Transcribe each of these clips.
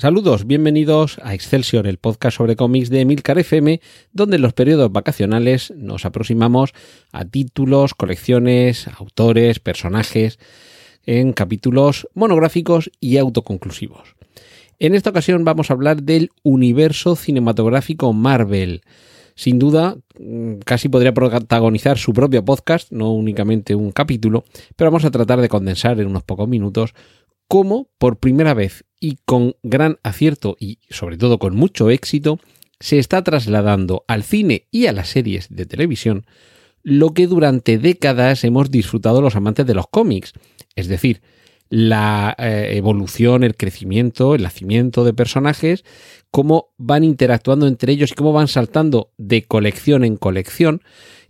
Saludos, bienvenidos a Excelsior, el podcast sobre cómics de Emilcar FM, donde en los periodos vacacionales nos aproximamos a títulos, colecciones, autores, personajes, en capítulos monográficos y autoconclusivos. En esta ocasión vamos a hablar del universo cinematográfico Marvel. Sin duda, mm, casi podría protagonizar su propio podcast, no únicamente un capítulo, pero vamos a tratar de condensar en unos pocos minutos cómo por primera vez y con gran acierto y sobre todo con mucho éxito se está trasladando al cine y a las series de televisión lo que durante décadas hemos disfrutado los amantes de los cómics, es decir, la eh, evolución, el crecimiento, el nacimiento de personajes, cómo van interactuando entre ellos y cómo van saltando de colección en colección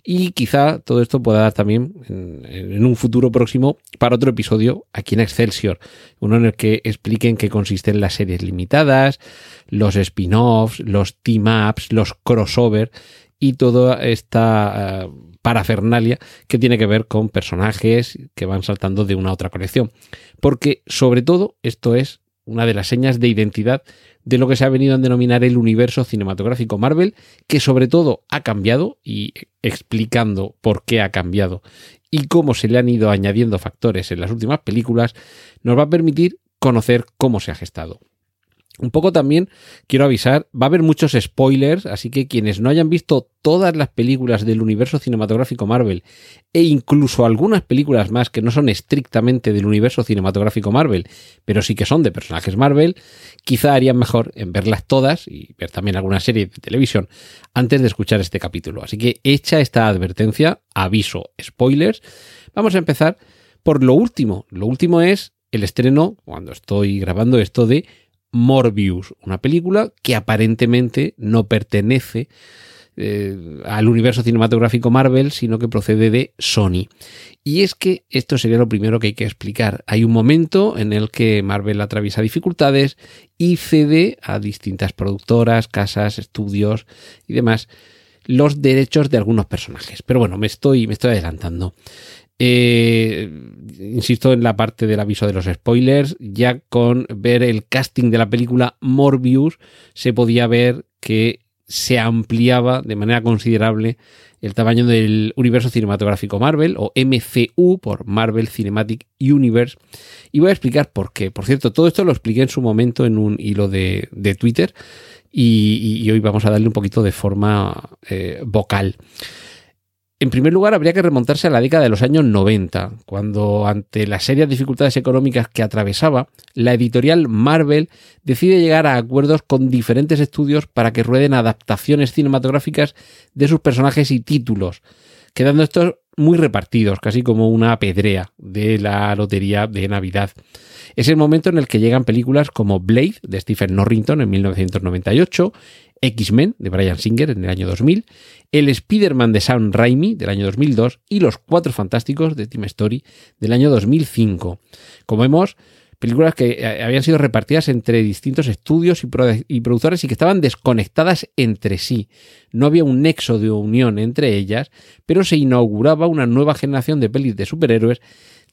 y quizá todo esto pueda dar también en, un futuro próximo para otro episodio aquí en Excelsior, uno en el que expliquen qué consisten las series limitadas, los spin-offs, los team-ups, los crossover y toda esta eh, parafernalia que tiene que ver con personajes que van saltando de una a otra colección. Porque sobre todo esto es una de las señas de identidad de lo que se ha venido a denominar el universo cinematográfico Marvel, que sobre todo ha cambiado y explicando por qué ha cambiado y cómo se le han ido añadiendo factores en las últimas películas, nos va a permitir conocer cómo se ha gestado. Un poco también quiero avisar, va a haber muchos spoilers, así que quienes no hayan visto todas las películas del universo cinematográfico Marvel e incluso algunas películas más que no son estrictamente del universo cinematográfico Marvel, pero sí que son de personajes Marvel, quizá harían mejor en verlas todas y ver también alguna serie de televisión antes de escuchar este capítulo. Así que hecha esta advertencia, aviso, spoilers, vamos a empezar por lo último. Lo último es el estreno, cuando estoy grabando esto, de Morbius, una película que aparentemente no pertenece eh, al universo cinematográfico Marvel, sino que procede de Sony. Y es que esto sería lo primero que hay que explicar. Hay un momento en el que Marvel atraviesa dificultades y cede a distintas productoras, casas, estudios y demás los derechos de algunos personajes. Pero bueno, me estoy, me estoy adelantando. Eh, insisto en la parte del aviso de los spoilers, ya con ver el casting de la película Morbius se podía ver que se ampliaba de manera considerable el tamaño del universo cinematográfico Marvel o MCU por Marvel Cinematic Universe y voy a explicar por qué. Por cierto, todo esto lo expliqué en su momento en un hilo de, Twitter y, hoy vamos a darle un poquito de forma eh, vocal. En primer lugar, habría que remontarse a la década de los años 90, cuando ante las serias dificultades económicas que atravesaba, la editorial Marvel decide llegar a acuerdos con diferentes estudios para que rueden adaptaciones cinematográficas de sus personajes y títulos, quedando estos muy repartidos, casi como una pedrea de la lotería de Navidad. Es el momento en el que llegan películas como Blade de Stephen Norrington en 1998, X-Men de Brian Singer en el año 2000, el Spider-Man de Sam Raimi del año 2002 y Los Cuatro Fantásticos de Team Story del año 2005. Como vemos, películas que eh, habían sido repartidas entre distintos estudios y, productores y que estaban desconectadas entre sí. No había un nexo de unión entre ellas, pero se inauguraba una nueva generación de pelis de superhéroes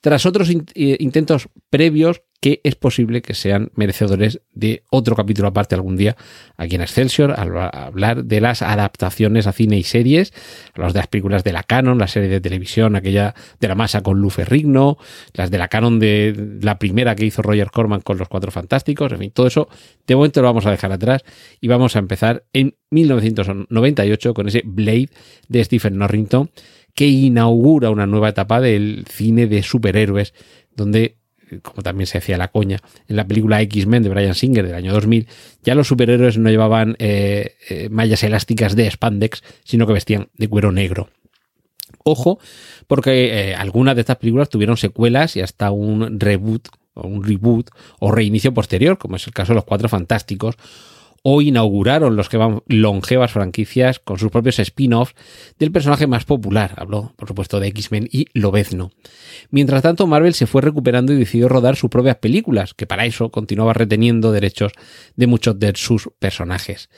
tras otros eh, intentos previos que es posible que sean merecedores de otro capítulo aparte algún día aquí en Excelsior, al hablar de las adaptaciones a cine y series, los de las películas de la Canon, la serie de televisión, aquella de la masa con Lufe Rigno, las de la Canon de la primera que hizo Roger Corman con Los Cuatro Fantásticos, en fin, todo eso de momento lo vamos a dejar atrás y vamos a empezar en 1998 con ese Blade de Stephen Norrington que inaugura una nueva etapa del cine de superhéroes, donde como también se hacía la coña en la película X-Men de Brian Singer del año 2000, ya los superhéroes no llevaban eh, eh, mallas elásticas de spandex, sino que vestían de cuero negro. Ojo, porque eh, algunas de estas películas tuvieron secuelas y hasta un reboot o un reboot o reinicio posterior, como es el caso de Los Cuatro Fantásticos, o inauguraron los que van longevas franquicias con sus propios spin-offs del personaje más popular, habló por supuesto de X-Men y Lobezno. Mientras tanto, Marvel se fue recuperando y decidió rodar sus propias películas, que para eso continuaba reteniendo derechos de muchos de sus personajes.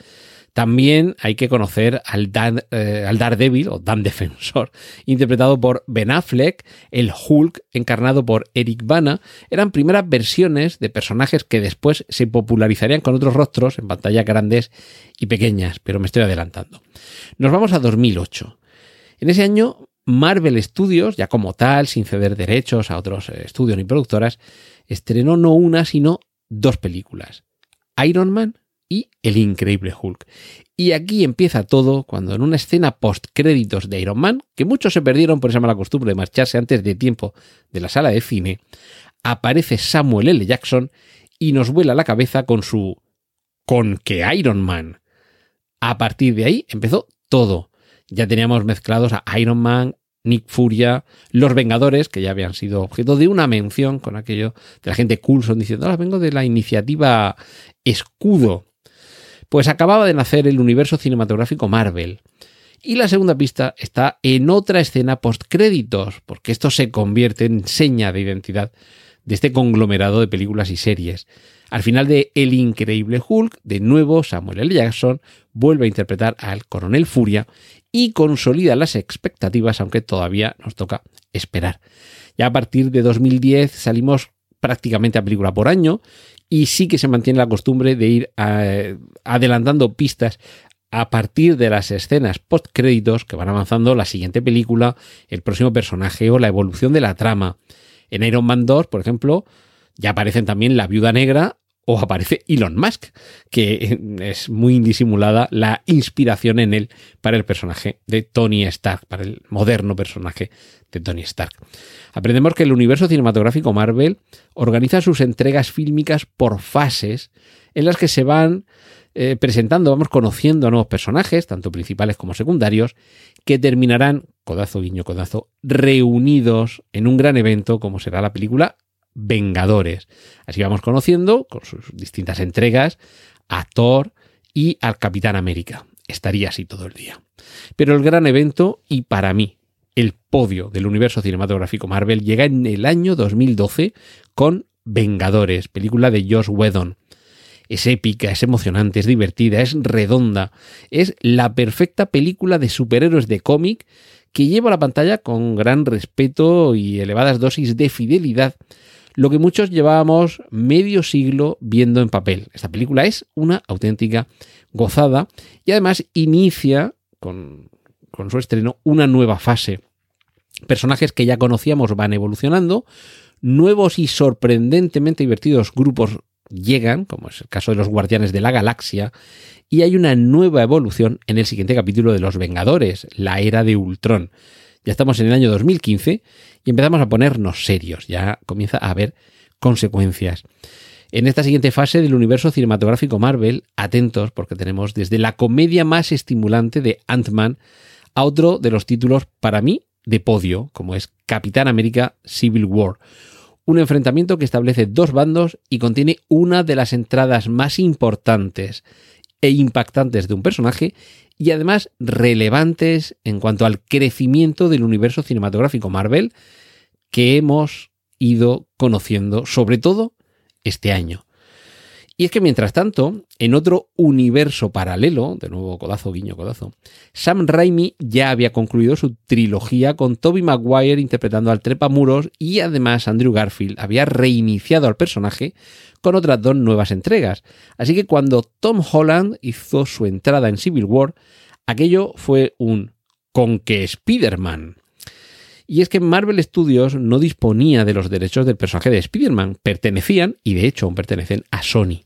También hay que conocer al, Dan, eh, al Daredevil o Dan Defensor, interpretado por Ben Affleck, el Hulk, encarnado por Eric Bana. Eran primeras versiones de personajes que después se popularizarían con otros rostros en pantallas grandes y pequeñas, pero me estoy adelantando. Nos vamos a 2008. En ese año, Marvel Studios, ya como tal, sin ceder derechos a otros eh, estudios ni productoras, estrenó no una, sino dos películas. Iron Man y El Increíble Hulk. Y aquí empieza todo cuando en una escena post créditos de Iron Man, que muchos se perdieron por esa mala costumbre de marcharse antes de tiempo de la sala de cine, aparece Samuel L. Jackson y nos vuela la cabeza con su con que Iron Man. A partir de ahí empezó todo. Ya teníamos mezclados a Iron Man, Nick Furia, Los Vengadores, que ya habían sido objeto de una mención con aquello de la gente Coulson diciendo, ahora vengo de la iniciativa Escudo, pues acababa de nacer el universo cinematográfico Marvel. Y la segunda pista está en otra escena post-créditos, porque esto se convierte en seña de identidad de este conglomerado de películas y series. Al final de El Increíble Hulk, de nuevo Samuel L. Jackson vuelve a interpretar al Coronel Furia y consolida las expectativas, aunque todavía nos toca esperar. Ya a partir de 2010 salimos prácticamente a película por año y sí que se mantiene la costumbre de ir eh, adelantando pistas a partir de las escenas post créditos que van avanzando la siguiente película, el próximo personaje o la evolución de la trama. En Iron Man 2, por ejemplo, ya aparecen también la viuda negra o aparece Elon Musk, que es muy indisimulada la inspiración en él para el personaje de Tony Stark, para el moderno personaje de Tony Stark. Aprendemos que el universo cinematográfico Marvel organiza sus entregas fílmicas por fases en las que se van eh, presentando, vamos conociendo a nuevos personajes, tanto principales como secundarios, que terminarán, codazo, guiño, codazo, reunidos en un gran evento como será la película Vengadores. Así vamos conociendo, con sus distintas entregas, a Thor y al Capitán América. Estaría así todo el día. Pero el gran evento, y para mí, el podio del universo cinematográfico Marvel, llega en el año 2012 con Vengadores, película de Josh Whedon. Es épica, es emocionante, es divertida, es redonda. Es la perfecta película de superhéroes de cómic que lleva a la pantalla con gran respeto y elevadas dosis de fidelidad lo que muchos llevábamos medio siglo viendo en papel. Esta película es una auténtica gozada y además inicia con, su estreno una nueva fase. Personajes que ya conocíamos van evolucionando, nuevos y sorprendentemente divertidos grupos llegan, como es el caso de los Guardianes de la Galaxia, y hay una nueva evolución en el siguiente capítulo de Los Vengadores, la era de Ultron. Ya estamos en el año 2015 y empezamos a ponernos serios, ya comienza a haber consecuencias. En esta siguiente fase del universo cinematográfico Marvel, atentos porque tenemos desde la comedia más estimulante de Ant-Man a otro de los títulos para mí de podio, como es Capitán América Civil War. Un enfrentamiento que establece dos bandos y contiene una de las entradas más importantes e impactantes de un personaje y además relevantes en cuanto al crecimiento del universo cinematográfico Marvel que hemos ido conociendo, sobre todo este año. Y es que mientras tanto, en otro universo paralelo, de nuevo codazo, guiño, codazo, Sam Raimi ya había concluido su trilogía con Toby Maguire interpretando al trepamuros y además Andrew Garfield había reiniciado al personaje con otras dos nuevas entregas. Así que cuando Tom Holland hizo su entrada en Civil War, aquello fue un con que Spider-Man. Y es que Marvel Studios no disponía de los derechos del personaje de Spider-Man, pertenecían, y de hecho aún pertenecen, a Sony.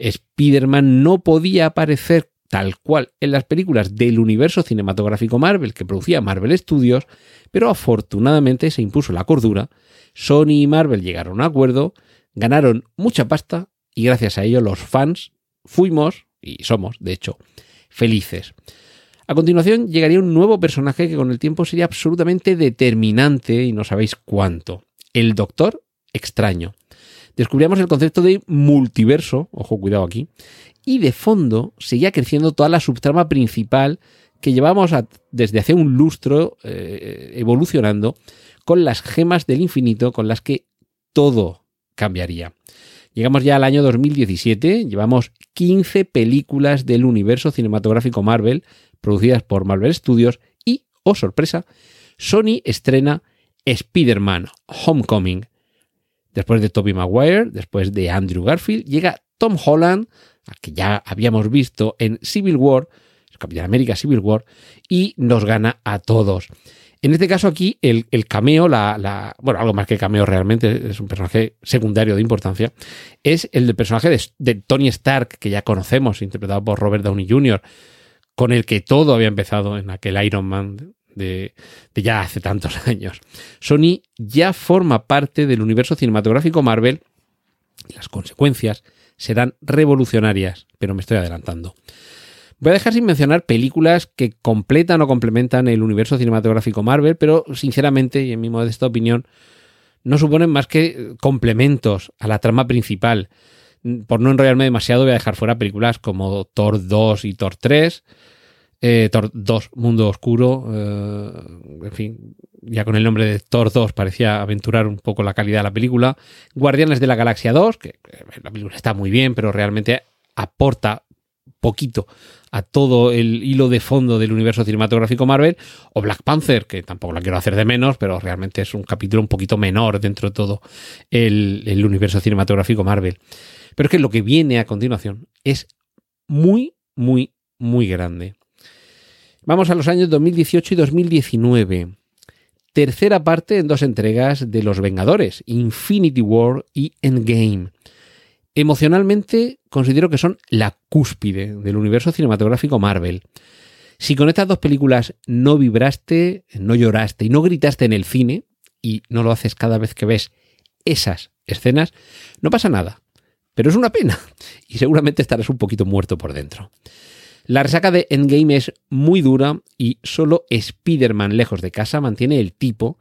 Spider-Man no podía aparecer tal cual en las películas del universo cinematográfico Marvel que producía Marvel Studios, pero afortunadamente se impuso la cordura, Sony y Marvel llegaron a un acuerdo, ganaron mucha pasta y gracias a ello los fans fuimos, y somos de hecho, felices. A continuación llegaría un nuevo personaje que con el tiempo sería absolutamente determinante y no sabéis cuánto, el Doctor Extraño. Descubríamos el concepto de multiverso, ojo, cuidado aquí, y de fondo seguía creciendo toda la subtrama principal que llevamos desde hace un lustro eh, evolucionando con las gemas del infinito con las que todo cambiaría. Llegamos ya al año 2017, llevamos 15 películas del universo cinematográfico Marvel producidas por Marvel Studios y, oh sorpresa, Sony estrena Spider-Man Homecoming. Después de Tobey Maguire, después de Andrew Garfield, llega Tom Holland, que ya habíamos visto en Civil War, Capitán América Civil War, y nos gana a todos. En este caso aquí, el, cameo, la, bueno, algo más que cameo realmente, es un personaje secundario de importancia, es el del personaje de, Tony Stark, que ya conocemos, interpretado por Robert Downey Jr., con el que todo había empezado en aquel Iron Man de, ya hace tantos años. Sony ya forma parte del universo cinematográfico Marvel y las consecuencias serán revolucionarias, pero me estoy adelantando. Voy a dejar sin mencionar películas que completan o complementan el universo cinematográfico Marvel, pero sinceramente, y en mi modesta opinión, no suponen más que complementos a la trama principal. Por no enrollarme demasiado, voy a dejar fuera películas como Thor 2 y Thor 3, eh, Thor 2 Mundo Oscuro, eh, en fin, ya con el nombre de Thor 2 parecía aventurar un poco la calidad de la película. Guardianes de la Galaxia 2, que la película está muy bien, pero realmente aporta poquito a todo el hilo de fondo del universo cinematográfico Marvel, o Black Panther, que tampoco la quiero hacer de menos, pero realmente es un capítulo un poquito menor dentro de todo el, universo cinematográfico Marvel. Pero es que lo que viene a continuación es muy, muy, muy grande. Vamos a los años 2018 y 2019. Tercera parte en dos entregas de Los Vengadores, Infinity War y Endgame. Emocionalmente considero que son la cúspide del universo cinematográfico Marvel. Si con estas dos películas no vibraste, no lloraste y no gritaste en el cine, y no lo haces cada vez que ves esas escenas, no pasa nada. Pero es una pena, y seguramente estarás un poquito muerto por dentro. La resaca de Endgame es muy dura y solo Spider-Man lejos de casa mantiene el tipo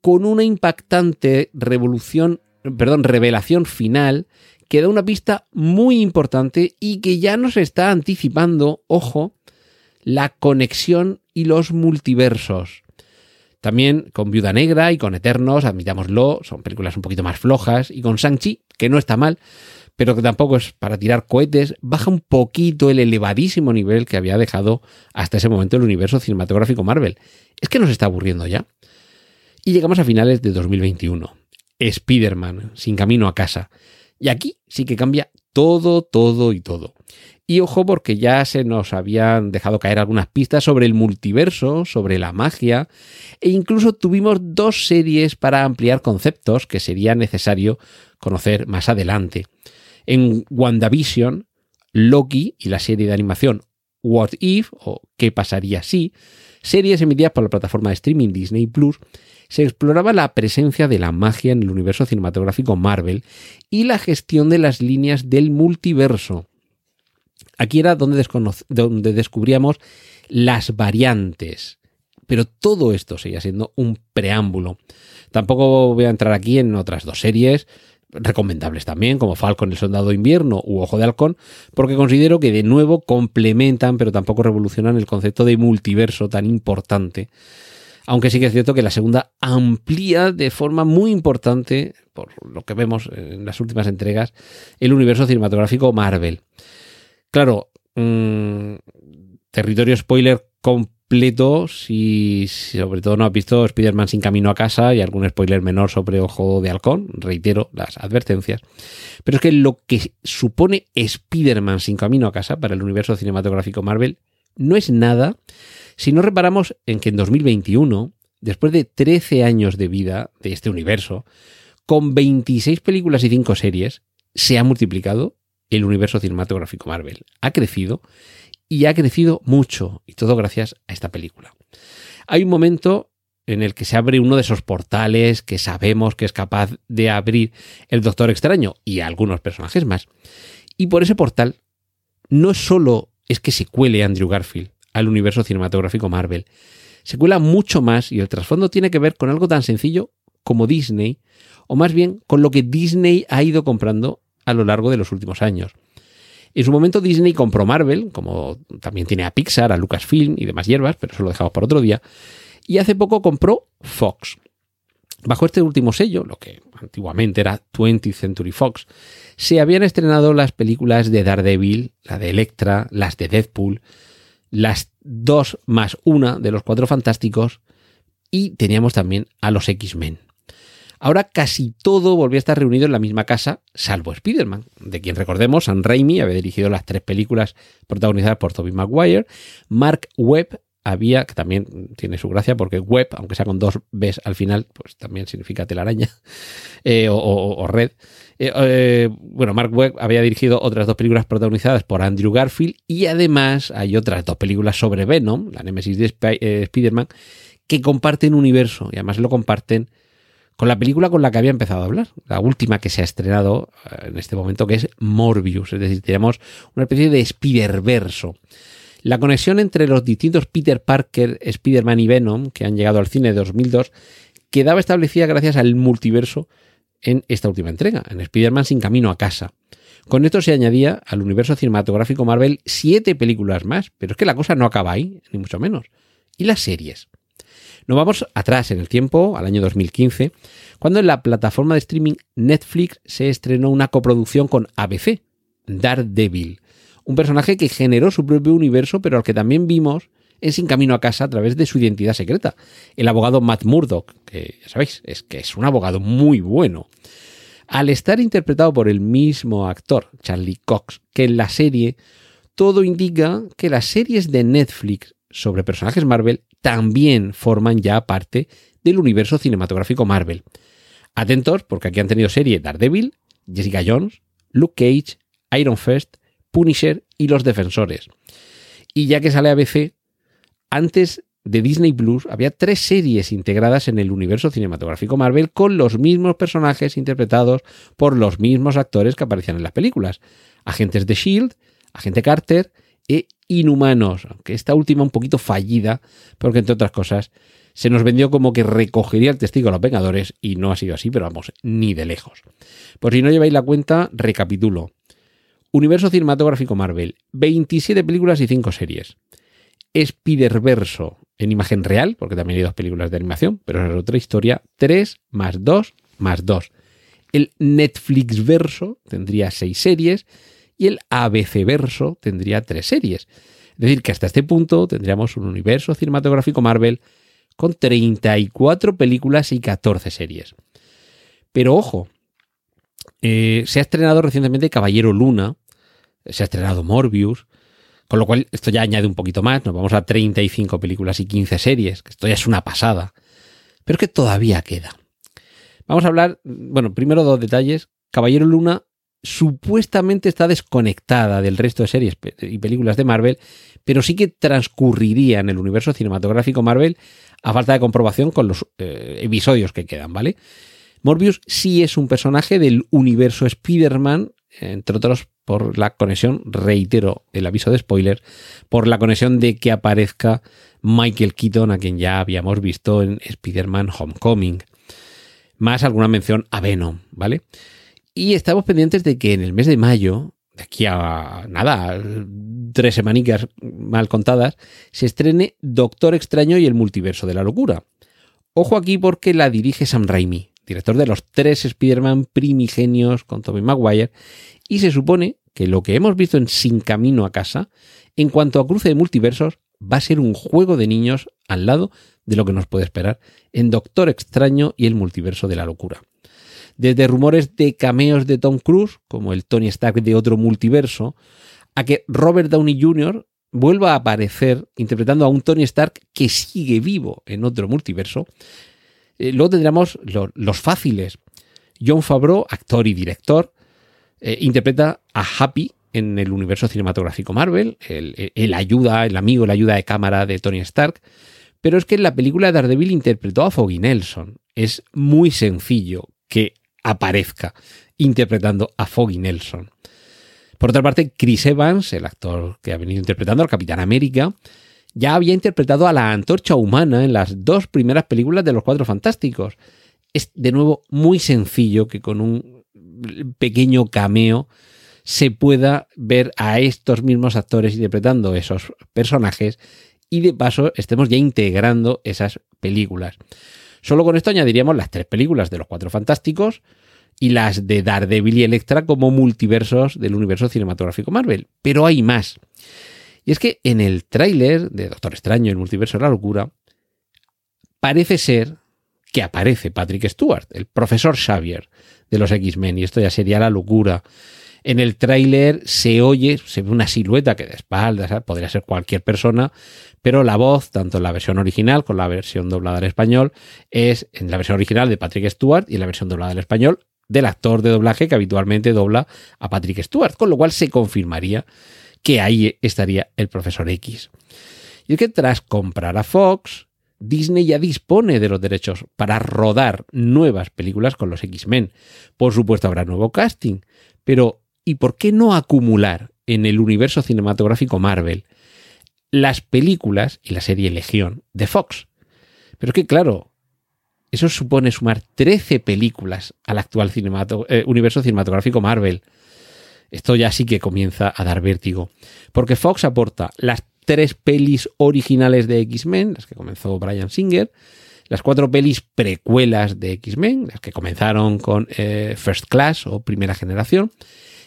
con una impactante revolución, perdón, revelación final que da una pista muy importante y que ya nos está anticipando, ojo, la conexión y los multiversos. También con Viuda Negra y con Eternos, admitámoslo, son películas un poquito más flojas, y con Shang-Chi, que no está mal, pero que tampoco es para tirar cohetes, baja un poquito el elevadísimo nivel que había dejado hasta ese momento el universo cinematográfico Marvel. Es que nos está aburriendo ya. Y llegamos a finales de 2021. Spider-Man, sin camino a casa. Y aquí sí que cambia todo, todo y todo. Y ojo porque ya se nos habían dejado caer algunas pistas sobre el multiverso, sobre la magia, e incluso tuvimos dos series para ampliar conceptos que sería necesario conocer más adelante. En WandaVision, Loki y la serie de animación What If o ¿Qué pasaría si? Series emitidas por la plataforma de streaming Disney Plus se exploraba la presencia de la magia en el universo cinematográfico Marvel y la gestión de las líneas del multiverso. Aquí era donde, descubríamos las variantes. Pero todo esto seguía siendo un preámbulo. Tampoco voy a entrar aquí en otras dos series recomendables también, como Falcon el Soldado Invierno u Ojo de Halcón, porque considero que de nuevo complementan, pero tampoco revolucionan el concepto de multiverso tan importante aunque sí que es cierto que la segunda amplía de forma muy importante, por lo que vemos en las últimas entregas, el universo cinematográfico Marvel. Claro, mm, territorio spoiler completo si, sobre todo no has visto Spider-Man sin camino a casa y algún spoiler menor sobre Ojo de Halcón, reitero las advertencias. Pero es que lo que supone Spider-Man sin camino a casa para el universo cinematográfico Marvel no es nada si no reparamos en que en 2021, después de 13 años de vida de este universo, con 26 películas y 5 series, se ha multiplicado el universo cinematográfico Marvel. Ha crecido y ha crecido mucho, y todo gracias a esta película. Hay un momento en el que se abre uno de esos portales que sabemos que es capaz de abrir el Doctor Extraño y algunos personajes más. Y por ese portal no solo es que se cuele Andrew Garfield, al universo cinematográfico Marvel. Se cuela mucho más y el trasfondo tiene que ver con algo tan sencillo como Disney, o más bien con lo que Disney ha ido comprando a lo largo de los últimos años. En su momento Disney compró Marvel, como también tiene a Pixar, a Lucasfilm y demás hierbas, pero eso lo dejamos para otro día. Y hace poco compró Fox. Bajo este último sello, lo que antiguamente era 20th Century Fox, se habían estrenado las películas de Daredevil, la de Electra, las de Deadpool, las dos más una de los cuatro fantásticos y teníamos también a los X-Men. Ahora casi todo volvió a estar reunido en la misma casa, salvo Spider-Man, de quien recordemos, Sam Raimi había dirigido las tres películas protagonizadas por Tobey Maguire, Mark Webb había, que también tiene su gracia, porque web, aunque sea con dos Bs al final, pues también significa telaraña eh, o, red. Eh, eh, bueno, Mark Webb había dirigido otras dos películas protagonizadas por Andrew Garfield y además hay otras dos películas sobre Venom, la Nemesis de Spider-Man, que comparten universo y además lo comparten con la película con la que había empezado a hablar, la última que se ha estrenado eh, en este momento, que es Morbius, es decir, tenemos una especie de Spider-Verso. La conexión entre los distintos Peter Parker, Spider-Man y Venom, que han llegado al cine de 2002, quedaba establecida gracias al multiverso en esta última entrega, en Spider-Man sin camino a casa. Con esto se añadía al universo cinematográfico Marvel siete películas más, pero es que la cosa no acaba ahí, ni mucho menos. ¿Y las series? Nos vamos atrás en el tiempo, al año 2015, cuando en la plataforma de streaming Netflix se estrenó una coproducción con ABC, Daredevil, un personaje que generó su propio universo, pero al que también vimos en Sin Camino a Casa a través de su identidad secreta, el abogado Matt Murdock, que ya sabéis, es que es un abogado muy bueno. Al estar interpretado por el mismo actor, Charlie Cox, que en la serie, todo indica que las series de Netflix sobre personajes Marvel también forman ya parte del universo cinematográfico Marvel. Atentos, porque aquí han tenido serie Daredevil, Jessica Jones, Luke Cage, Iron Fist, Punisher y Los Defensores. Y ya que sale ABC, antes de Disney Plus había tres series integradas en el universo cinematográfico Marvel con los mismos personajes interpretados por los mismos actores que aparecían en las películas. Agentes de Shield, Agente Carter e Inhumanos, aunque esta última un poquito fallida, porque entre otras cosas se nos vendió como que recogería el testigo a los Vengadores y no ha sido así, pero vamos, ni de lejos. Por si no lleváis la cuenta, recapitulo. Universo cinematográfico Marvel, 27 películas y 5 series. Spider-Verso en imagen real, porque también hay dos películas de animación, pero es otra historia, 3 más 2 más 2. El Netflix verso tendría 6 series y el ABC verso tendría tres series. Es decir, que hasta este punto tendríamos un universo cinematográfico Marvel con 34 películas y 14 series. Pero ojo, eh, se ha estrenado recientemente Caballero Luna, se ha estrenado Morbius, con lo cual esto ya añade un poquito más, nos vamos a 35 películas y 15 series, que esto ya es una pasada. Pero que todavía queda. Vamos a hablar, bueno, primero dos detalles. Caballero Luna supuestamente está desconectada del resto de series y películas de Marvel, pero sí que transcurriría en el universo cinematográfico Marvel a falta de comprobación con los eh, episodios que quedan, ¿vale? Morbius sí es un personaje del universo Spider-Man, entre otros por la conexión, reitero el aviso de spoiler, por la conexión de que aparezca Michael Keaton, a quien ya habíamos visto en Spider-Man Homecoming. Más alguna mención a Venom, ¿vale? Y estamos pendientes de que en el mes de mayo, de aquí a nada, tres semanicas mal contadas, se estrene Doctor Extraño y el multiverso de la locura. Ojo aquí porque la dirige Sam Raimi, director de los tres Spider-Man primigenios con Tobey Maguire, y se supone que lo que hemos visto en Sin Camino a Casa, en cuanto a cruce de multiversos, va a ser un juego de niños al lado de lo que nos puede esperar en Doctor Extraño y el multiverso de la locura. Desde rumores de cameos de Tom Cruise, como el Tony Stark de otro multiverso, a que Robert Downey Jr. vuelva a aparecer interpretando a un Tony Stark que sigue vivo en otro multiverso. Eh, luego tendremos los fáciles. John Favreau, actor y director, eh, interpreta a Happy en el universo cinematográfico Marvel, el, el, ayuda, el amigo, la ayuda de cámara de Tony Stark. Pero es que en la película de Daredevil interpretó a Foggy Nelson. Es muy sencillo que aparezca interpretando a Foggy Nelson. Por otra parte, Chris Evans, el actor que ha venido interpretando al Capitán América, ya había interpretado a la antorcha humana en las dos primeras películas de los Cuatro Fantásticos. es de nuevo muy sencillo que con un pequeño cameo se pueda ver a estos mismos actores interpretando esos personajes y de paso estemos ya integrando esas películas. Solo con esto añadiríamos las tres películas de los Cuatro Fantásticos y las de Daredevil y Electra como multiversos del universo cinematográfico Marvel. Pero hay más. Y es que en el tráiler de Doctor Extraño, el multiverso de la locura, parece ser que aparece Patrick Stewart, el profesor Xavier de los X-Men, y esto ya sería la locura. En el tráiler se oye, se ve una silueta que de espaldas, podría ser cualquier persona, pero la voz, tanto en la versión original como la versión doblada al español, es en la versión original de Patrick Stewart y en la versión doblada al español del actor de doblaje que habitualmente dobla a Patrick Stewart, con lo cual se confirmaría que ahí estaría el profesor X. Y es que tras comprar a Fox, Disney ya dispone de los derechos para rodar nuevas películas con los X-Men. Por supuesto habrá nuevo casting, pero ¿y por qué no acumular en el universo cinematográfico Marvel las películas y la serie Legión de Fox. Pero que claro, eso supone sumar 13 películas al actual eh, universo cinematográfico Marvel. Esto ya sí que comienza a dar vértigo. Porque Fox aporta las tres pelis originales de X-Men, las que comenzó Brian Singer, las cuatro pelis precuelas de X-Men, las que comenzaron con eh, First Class o Primera Generación,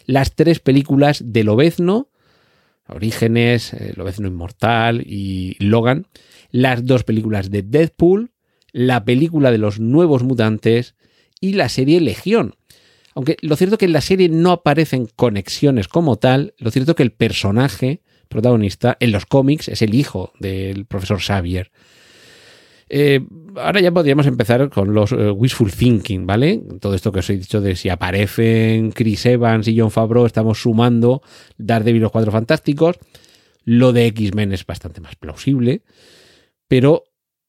las tres películas de Lobezno, Orígenes, eh, Lobezno Inmortal y Logan, las dos películas de Deadpool, la película de los nuevos mutantes y la serie Legión. Aunque lo cierto es que en la serie no aparecen conexiones como tal, lo cierto es que el personaje protagonista en los cómics es el hijo del profesor Xavier. Eh, ahora ya podríamos empezar con los eh, wishful thinking, ¿vale? Todo esto que os he dicho de si aparecen Chris Evans y John Favreau, estamos sumando Daredevil los Cuatro Fantásticos. Lo de X-Men es bastante más plausible, pero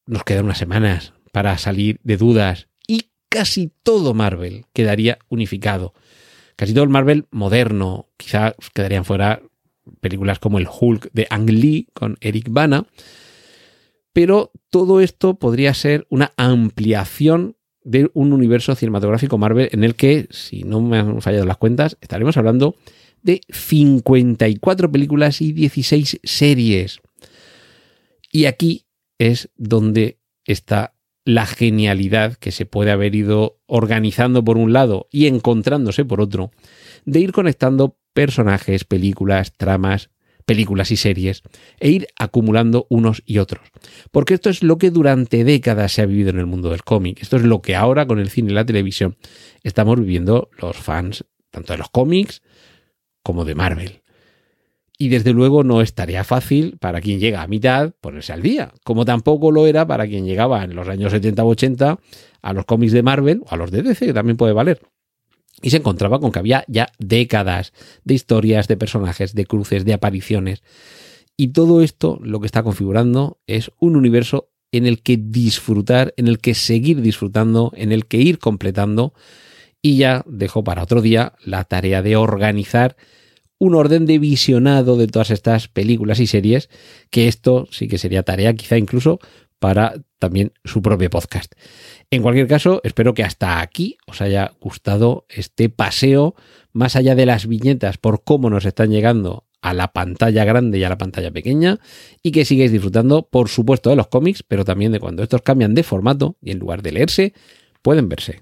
nos quedan unas semanas para salir de dudas y casi todo Marvel quedaría unificado. Casi todo el Marvel moderno, quizá quedarían fuera películas como el Hulk de Ang Lee con Eric Bana, pero todo esto podría ser una ampliación de un universo cinematográfico Marvel en el que, si no me han fallado las cuentas, estaremos hablando de 54 películas y 16 series. Y aquí es donde está la genialidad que se puede haber ido organizando por un lado y encontrándose por otro, de ir conectando personajes, películas, tramas, películas y series e ir acumulando unos y otros. Porque esto es lo que durante décadas se ha vivido en el mundo del cómic. Esto es lo que ahora con el cine y la televisión estamos viviendo los fans, tanto de los cómics como de Marvel. Y desde luego no es tarea fácil para quien llega a mitad ponerse al día, como tampoco lo era para quien llegaba en los años 70 o 80 a los cómics de Marvel o a los de DC, que también puede valer y se encontraba con que había ya décadas de historias, de personajes, de cruces, de apariciones. Y todo esto lo que está configurando es un universo en el que disfrutar, en el que seguir disfrutando, en el que ir completando. Y ya dejo para otro día la tarea de organizar un orden de visionado de todas estas películas y series, que esto sí que sería tarea quizá incluso para también su propio podcast. En cualquier caso, espero que hasta aquí os haya gustado este paseo más allá de las viñetas por cómo nos están llegando a la pantalla grande y a la pantalla pequeña y que sigáis disfrutando, por supuesto, de los cómics, pero también de cuando estos cambian de formato y en lugar de leerse, pueden verse.